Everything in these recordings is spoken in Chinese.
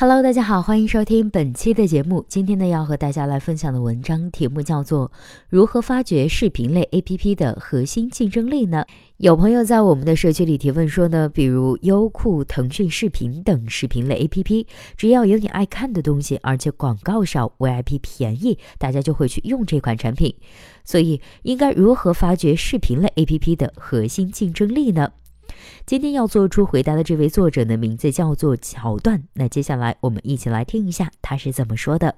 Hello，大家好，欢迎收听本期的节目。今天呢，要和大家来分享的文章题目叫做《如何发掘视频类 APP 的核心竞争力》呢？有朋友在我们的社区里提问说呢，比如优酷、腾讯视频等视频类 APP，只要有你爱看的东西，而且广告少，VIP 便宜，大家就会去用这款产品。所以，应该如何发掘视频类 APP 的核心竞争力呢？今天要做出回答的这位作者的名字叫做桥段。那接下来我们一起来听一下他是怎么说的。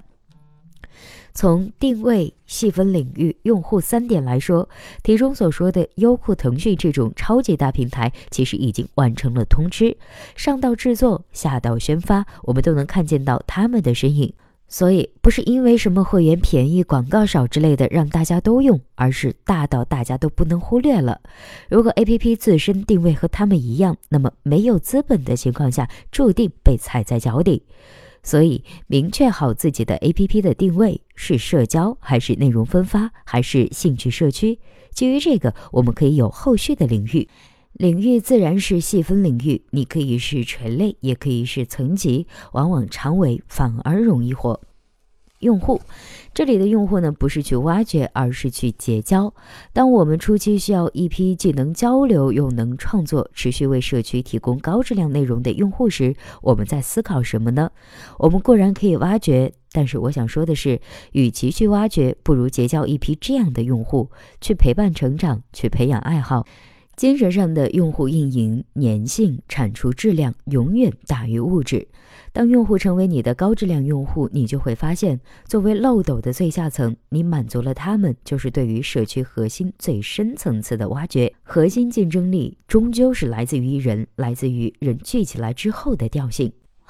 从定位、细分领域、用户三点来说，题中所说的优酷、腾讯这种超级大平台，其实已经完成了通吃，上到制作，下到宣发，我们都能看见到他们的身影。所以不是因为什么会员便宜、广告少之类的让大家都用，而是大到大家都不能忽略了。如果 A P P 自身定位和他们一样，那么没有资本的情况下，注定被踩在脚底。所以明确好自己的 A P P 的定位是社交还是内容分发还是兴趣社区，基于这个，我们可以有后续的领域。领域自然是细分领域，你可以是垂类，也可以是层级，往往长尾反而容易火。用户，这里的用户呢，不是去挖掘，而是去结交。当我们初期需要一批既能交流又能创作、持续为社区提供高质量内容的用户时，我们在思考什么呢？我们固然可以挖掘，但是我想说的是，与其去挖掘，不如结交一批这样的用户，去陪伴成长，去培养爱好。精神上的用户运营粘性、产出质量永远大于物质。当用户成为你的高质量用户，你就会发现，作为漏斗的最下层，你满足了他们，就是对于社区核心最深层次的挖掘。核心竞争力终究是来自于人，来自于人聚起来之后的调性。